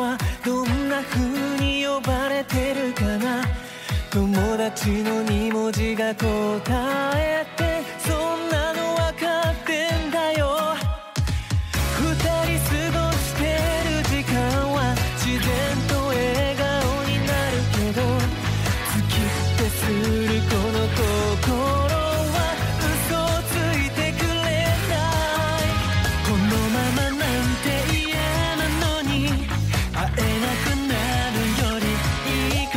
はどんな風に呼ばれてるかな？友達の2文字が答え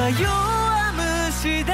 は弱虫だ